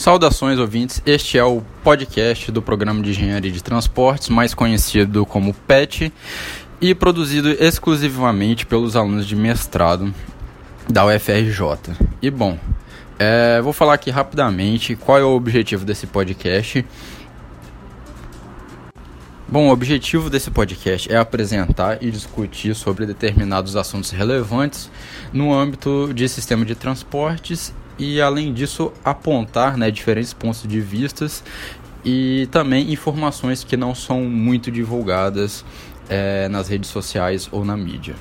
Saudações ouvintes, este é o podcast do programa de Engenharia de Transportes, mais conhecido como PET, e produzido exclusivamente pelos alunos de mestrado da UFRJ. E bom, é, vou falar aqui rapidamente qual é o objetivo desse podcast. Bom, o objetivo desse podcast é apresentar e discutir sobre determinados assuntos relevantes no âmbito de sistema de transportes e além disso apontar né, diferentes pontos de vistas e também informações que não são muito divulgadas é, nas redes sociais ou na mídia.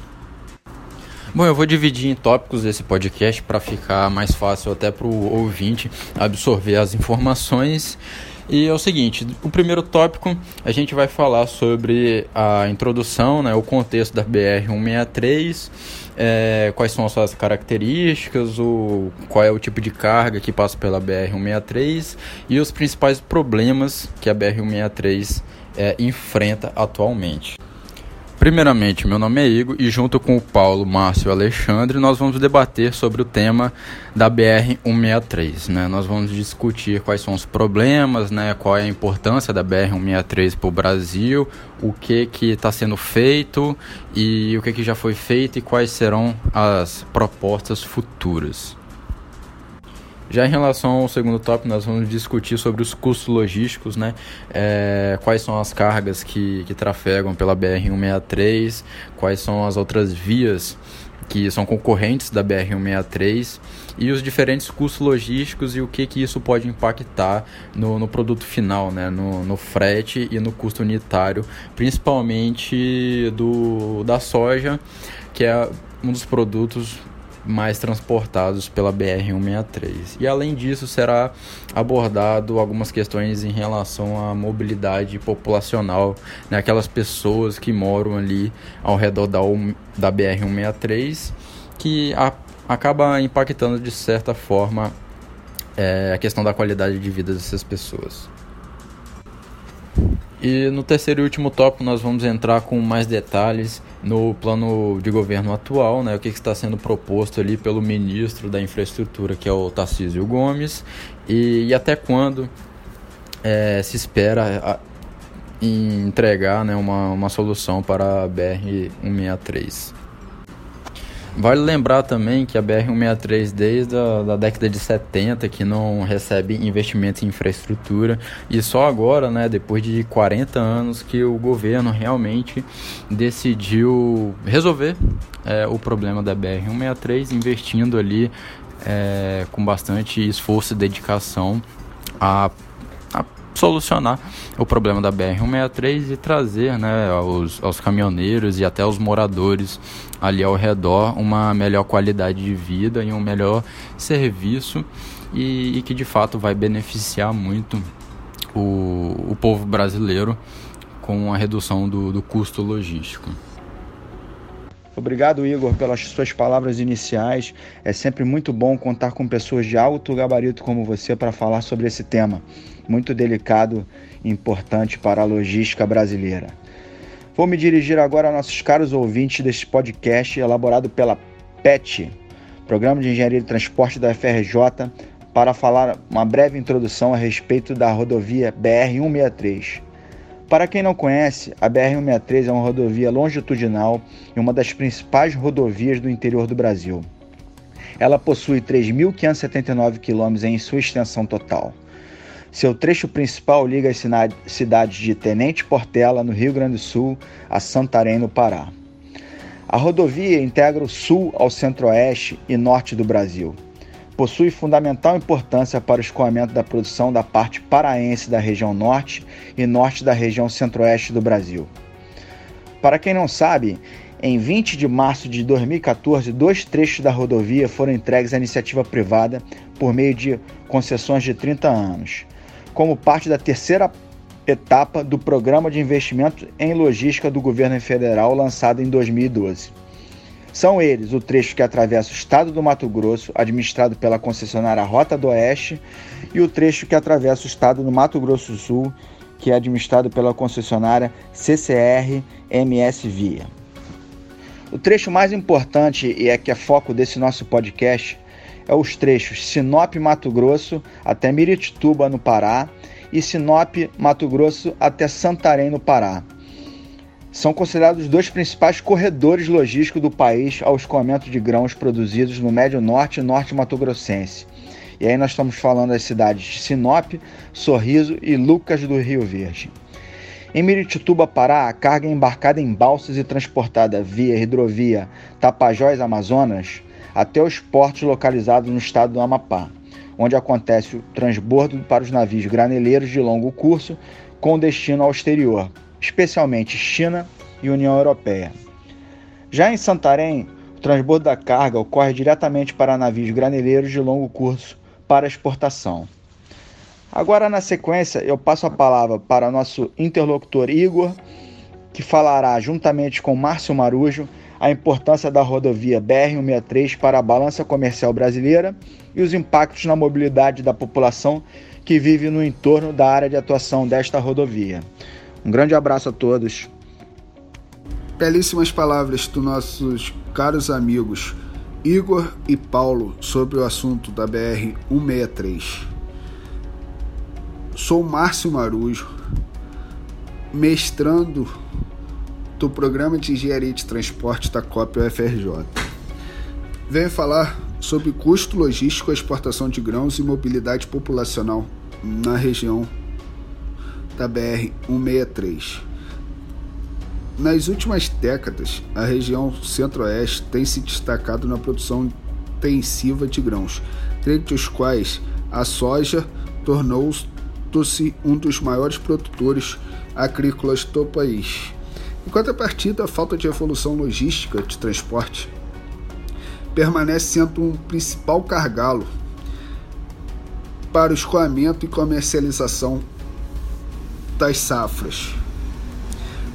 Bom, eu vou dividir em tópicos esse podcast para ficar mais fácil até para o ouvinte absorver as informações. E é o seguinte, o primeiro tópico a gente vai falar sobre a introdução, né, o contexto da BR-163, é, quais são as suas características, o, qual é o tipo de carga que passa pela BR-163 e os principais problemas que a BR-163 é, enfrenta atualmente. Primeiramente, meu nome é Igor e junto com o Paulo, Márcio e Alexandre, nós vamos debater sobre o tema da BR-163. Né? Nós vamos discutir quais são os problemas, né? qual é a importância da BR-163 para o Brasil, o que está sendo feito e o que, que já foi feito e quais serão as propostas futuras. Já em relação ao segundo tópico, nós vamos discutir sobre os custos logísticos, né? É, quais são as cargas que, que trafegam pela BR-163, quais são as outras vias que são concorrentes da BR-163 e os diferentes custos logísticos e o que, que isso pode impactar no, no produto final, né? no, no frete e no custo unitário, principalmente do, da soja, que é um dos produtos mais transportados pela BR-163. E além disso, será abordado algumas questões em relação à mobilidade populacional, né? aquelas pessoas que moram ali ao redor da, da BR-163, que a, acaba impactando de certa forma é, a questão da qualidade de vida dessas pessoas. E no terceiro e último tópico nós vamos entrar com mais detalhes no plano de governo atual, né, o que, está sendo proposto ali pelo ministro da infraestrutura, que é o Tarcísio Gomes, e, e até quando é, se espera a, entregar né, uma, uma solução para a BR-163. Vale lembrar também que a BR-163 desde a da década de 70 que não recebe investimento em infraestrutura e só agora, né, depois de 40 anos que o governo realmente decidiu resolver é, o problema da BR-163 investindo ali é, com bastante esforço e dedicação a solucionar o problema da BR-163 e trazer né, aos, aos caminhoneiros e até aos moradores ali ao redor uma melhor qualidade de vida e um melhor serviço e, e que de fato vai beneficiar muito o, o povo brasileiro com a redução do, do custo logístico. Obrigado, Igor, pelas suas palavras iniciais. É sempre muito bom contar com pessoas de alto gabarito como você para falar sobre esse tema muito delicado e importante para a logística brasileira. Vou me dirigir agora a nossos caros ouvintes deste podcast elaborado pela PET, Programa de Engenharia de Transporte da FRJ, para falar uma breve introdução a respeito da rodovia BR-163. Para quem não conhece, a BR-163 é uma rodovia longitudinal e uma das principais rodovias do interior do Brasil. Ela possui 3.579 quilômetros em sua extensão total. Seu trecho principal liga as cidades de Tenente Portela, no Rio Grande do Sul, a Santarém, no Pará. A rodovia integra o sul ao centro-oeste e norte do Brasil. Possui fundamental importância para o escoamento da produção da parte paraense da região norte e norte da região centro-oeste do Brasil. Para quem não sabe, em 20 de março de 2014, dois trechos da rodovia foram entregues à iniciativa privada por meio de concessões de 30 anos como parte da terceira etapa do Programa de Investimento em Logística do Governo Federal lançado em 2012. São eles o trecho que atravessa o estado do Mato Grosso, administrado pela concessionária Rota do Oeste, e o trecho que atravessa o estado do Mato Grosso do Sul, que é administrado pela concessionária CCR MS Via. O trecho mais importante e é que é foco desse nosso podcast é os trechos Sinop Mato Grosso até Miritituba, no Pará, e Sinop Mato Grosso até Santarém, no Pará. São considerados os dois principais corredores logísticos do país ao escoamento de grãos produzidos no Médio Norte e Norte Mato Grossense. E aí nós estamos falando das cidades de Sinop, Sorriso e Lucas do Rio Verde. Em Miritituba, Pará, a carga é embarcada em balsas e transportada via hidrovia Tapajós Amazonas até os portos localizados no estado do Amapá, onde acontece o transbordo para os navios graneleiros de longo curso com destino ao exterior, especialmente China e União Europeia. Já em Santarém, o transbordo da carga ocorre diretamente para navios graneleiros de longo curso para exportação. Agora, na sequência, eu passo a palavra para nosso interlocutor Igor, que falará, juntamente com Márcio Marujo, a importância da rodovia BR-163 para a balança comercial brasileira e os impactos na mobilidade da população que vive no entorno da área de atuação desta rodovia. Um grande abraço a todos. Belíssimas palavras dos nossos caros amigos Igor e Paulo sobre o assunto da BR-163. Sou Márcio Marujo, mestrando do Programa de Engenharia de Transporte da COP UFRJ. Venho falar sobre custo logístico, exportação de grãos e mobilidade populacional na região da BR-163. Nas últimas décadas, a região centro-oeste tem se destacado na produção intensiva de grãos, dentre os quais a soja tornou-se um dos maiores produtores agrícolas do país. Em contrapartida, a falta de evolução logística de transporte permanece sendo um principal gargalo para o escoamento e comercialização das safras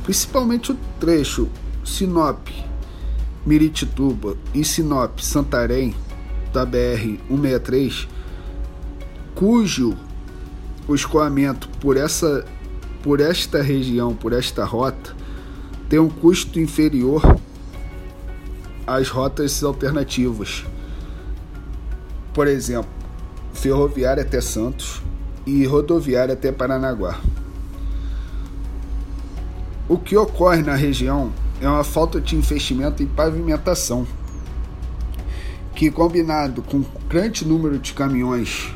principalmente o trecho Sinop Miritituba e Sinop Santarém da BR 163, cujo o escoamento por essa por esta região, por esta rota, tem um custo inferior às rotas alternativas. Por exemplo, ferroviária até Santos e rodoviária até Paranaguá. O que ocorre na região é uma falta de investimento em pavimentação, que combinado com grande número de caminhões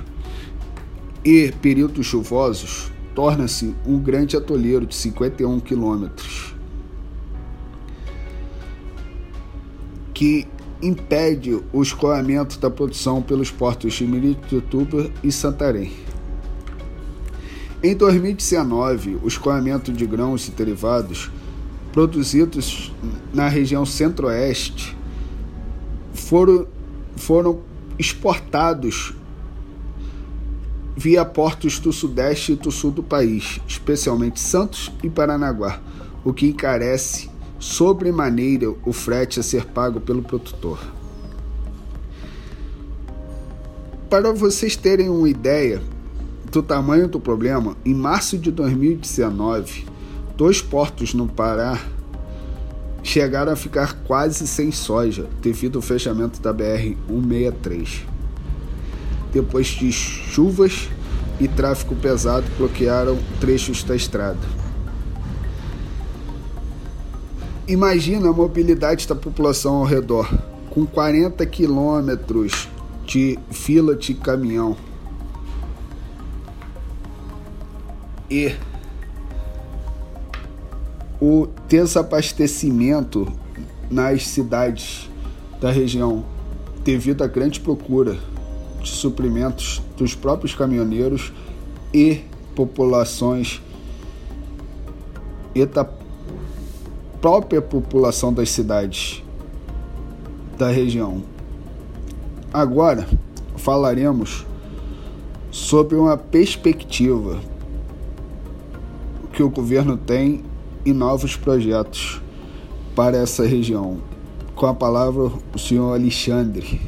e períodos chuvosos, torna-se um grande atoleiro de 51 quilômetros, que impede o escoamento da produção pelos portos de Mirituba e Santarém. Em 2019, o escoamento de grãos e derivados produzidos na região centro-oeste foram, foram exportados via portos do sudeste e do sul do país, especialmente Santos e Paranaguá, o que encarece sobremaneira o frete a ser pago pelo produtor. Para vocês terem uma ideia, do tamanho do problema, em março de 2019, dois portos no Pará chegaram a ficar quase sem soja devido ao fechamento da BR-163. Depois de chuvas e tráfego pesado bloquearam trechos da estrada. Imagina a mobilidade da população ao redor, com 40 quilômetros de fila de caminhão e o desabastecimento nas cidades da região devido à grande procura de suprimentos dos próprios caminhoneiros e populações e da própria população das cidades da região. Agora falaremos sobre uma perspectiva que o governo tem e novos projetos para essa região. Com a palavra, o senhor Alexandre.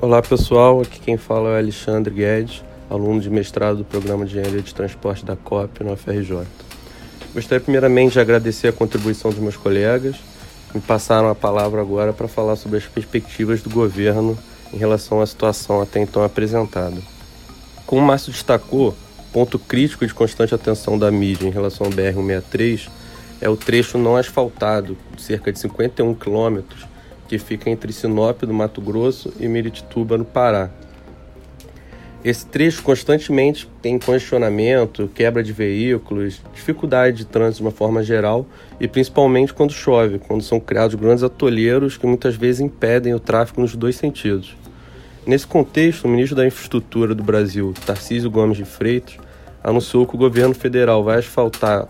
Olá pessoal, aqui quem fala é Alexandre Guedes, aluno de mestrado do Programa de Engenharia de Transporte da COP no FRJ. Gostaria primeiramente de agradecer a contribuição dos meus colegas me passaram a palavra agora para falar sobre as perspectivas do governo em relação à situação até então apresentada. Como o Márcio destacou, ponto crítico de constante atenção da mídia em relação ao BR-163 é o trecho não asfaltado, de cerca de 51 quilômetros, que fica entre Sinop, do Mato Grosso, e Miritituba, no Pará. Esse trecho constantemente tem congestionamento, quebra de veículos, dificuldade de trânsito de uma forma geral e principalmente quando chove, quando são criados grandes atolheiros que muitas vezes impedem o tráfego nos dois sentidos. Nesse contexto, o ministro da Infraestrutura do Brasil, Tarcísio Gomes de Freitas, anunciou que o governo federal vai asfaltar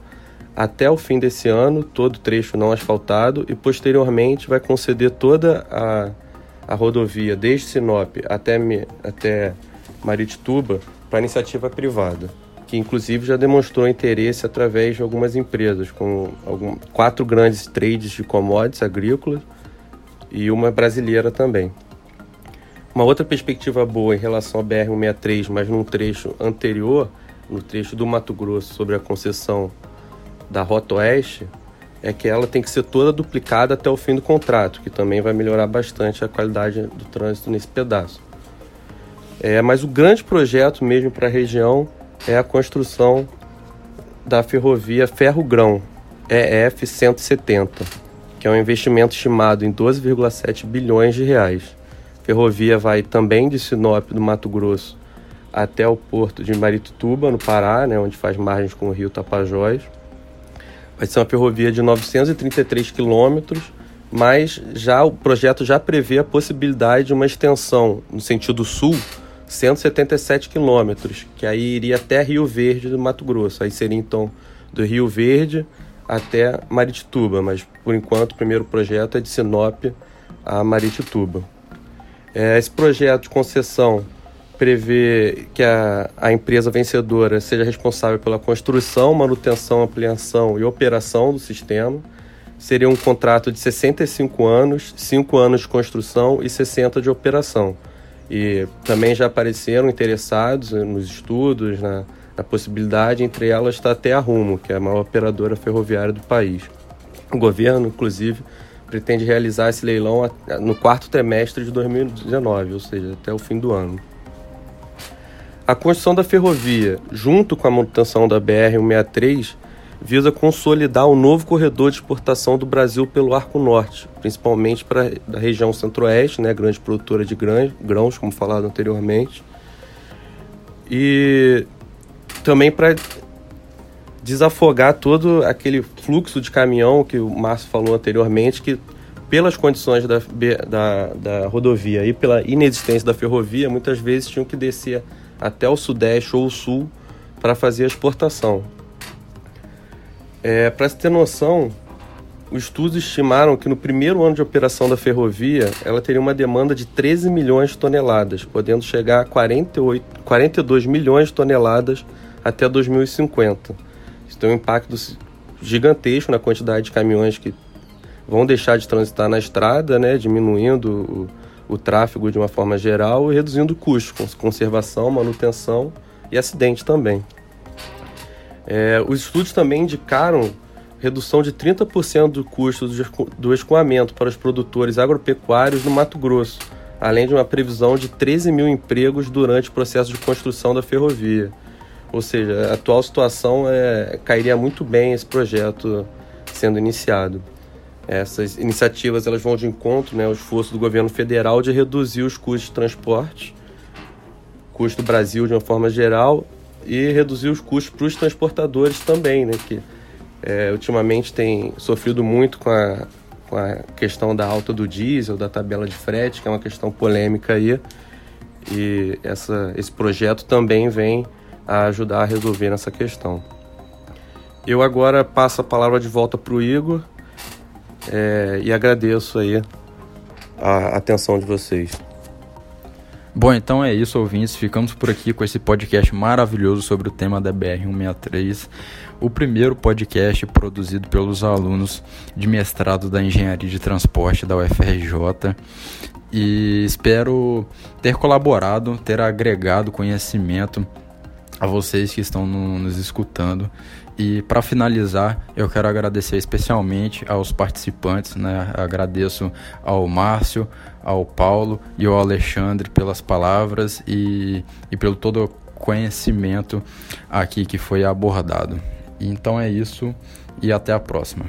até o fim desse ano todo o trecho não asfaltado e posteriormente vai conceder toda a, a rodovia desde Sinop até, até Maritituba para iniciativa privada, que inclusive já demonstrou interesse através de algumas empresas, com algum, quatro grandes trades de commodities agrícolas e uma brasileira também. Uma outra perspectiva boa em relação ao BR-163, mas num trecho anterior, no trecho do Mato Grosso, sobre a concessão da Rota Oeste, é que ela tem que ser toda duplicada até o fim do contrato, que também vai melhorar bastante a qualidade do trânsito nesse pedaço. É, mas o grande projeto mesmo para a região é a construção da ferrovia Ferro-Grão, EF 170, que é um investimento estimado em 12,7 bilhões de reais. Ferrovia vai também de Sinop, do Mato Grosso, até o porto de Marituba, no Pará, né, onde faz margens com o rio Tapajós vai ser uma ferrovia de 933 quilômetros, mas já o projeto já prevê a possibilidade de uma extensão no sentido sul, 177 quilômetros, que aí iria até Rio Verde do Mato Grosso. Aí seria então do Rio Verde até Maritituba, mas por enquanto o primeiro projeto é de Sinop a Maritituba. É, esse projeto de concessão prevê que a, a empresa vencedora seja responsável pela construção, manutenção, ampliação e operação do sistema. Seria um contrato de 65 anos, 5 anos de construção e 60 de operação. E também já apareceram interessados nos estudos, na, na possibilidade, entre elas está até a Rumo, que é a maior operadora ferroviária do país. O governo, inclusive, pretende realizar esse leilão no quarto trimestre de 2019, ou seja, até o fim do ano. A construção da ferrovia, junto com a manutenção da BR-163, visa consolidar o novo corredor de exportação do Brasil pelo Arco Norte, principalmente para a região centro-oeste, né, grande produtora de grãos, como falado anteriormente, e também para desafogar todo aquele fluxo de caminhão que o Márcio falou anteriormente, que pelas condições da, da, da rodovia e pela inexistência da ferrovia, muitas vezes tinham que descer até o sudeste ou o sul para fazer a exportação. É, para se ter noção, os estudos estimaram que no primeiro ano de operação da ferrovia ela teria uma demanda de 13 milhões de toneladas, podendo chegar a 48, 42 milhões de toneladas até 2050. Isso tem um impacto gigantesco na quantidade de caminhões que vão deixar de transitar na estrada, né, diminuindo o tráfego de uma forma geral e reduzindo custos, conservação, manutenção e acidente também. É, os estudos também indicaram redução de 30% do custo do escoamento para os produtores agropecuários no Mato Grosso, além de uma previsão de 13 mil empregos durante o processo de construção da ferrovia. Ou seja, a atual situação é, cairia muito bem esse projeto sendo iniciado. Essas iniciativas elas vão de encontro né, ao esforço do governo federal de reduzir os custos de transporte, custo do Brasil de uma forma geral, e reduzir os custos para os transportadores também, né, que é, ultimamente tem sofrido muito com a, com a questão da alta do diesel, da tabela de frete, que é uma questão polêmica aí. E essa, esse projeto também vem a ajudar a resolver essa questão. Eu agora passo a palavra de volta para o Igor é, e agradeço aí a atenção de vocês. Bom, então é isso, ouvintes. Ficamos por aqui com esse podcast maravilhoso sobre o tema da BR-163. O primeiro podcast produzido pelos alunos de mestrado da Engenharia de Transporte da UFRJ. E espero ter colaborado, ter agregado conhecimento a vocês que estão no, nos escutando E para finalizar, eu quero agradecer especialmente aos participantes, né? Agradeço ao Márcio, ao Paulo e ao Alexandre pelas palavras e, e pelo todo o conhecimento aqui que foi abordado. Então é isso e até a próxima.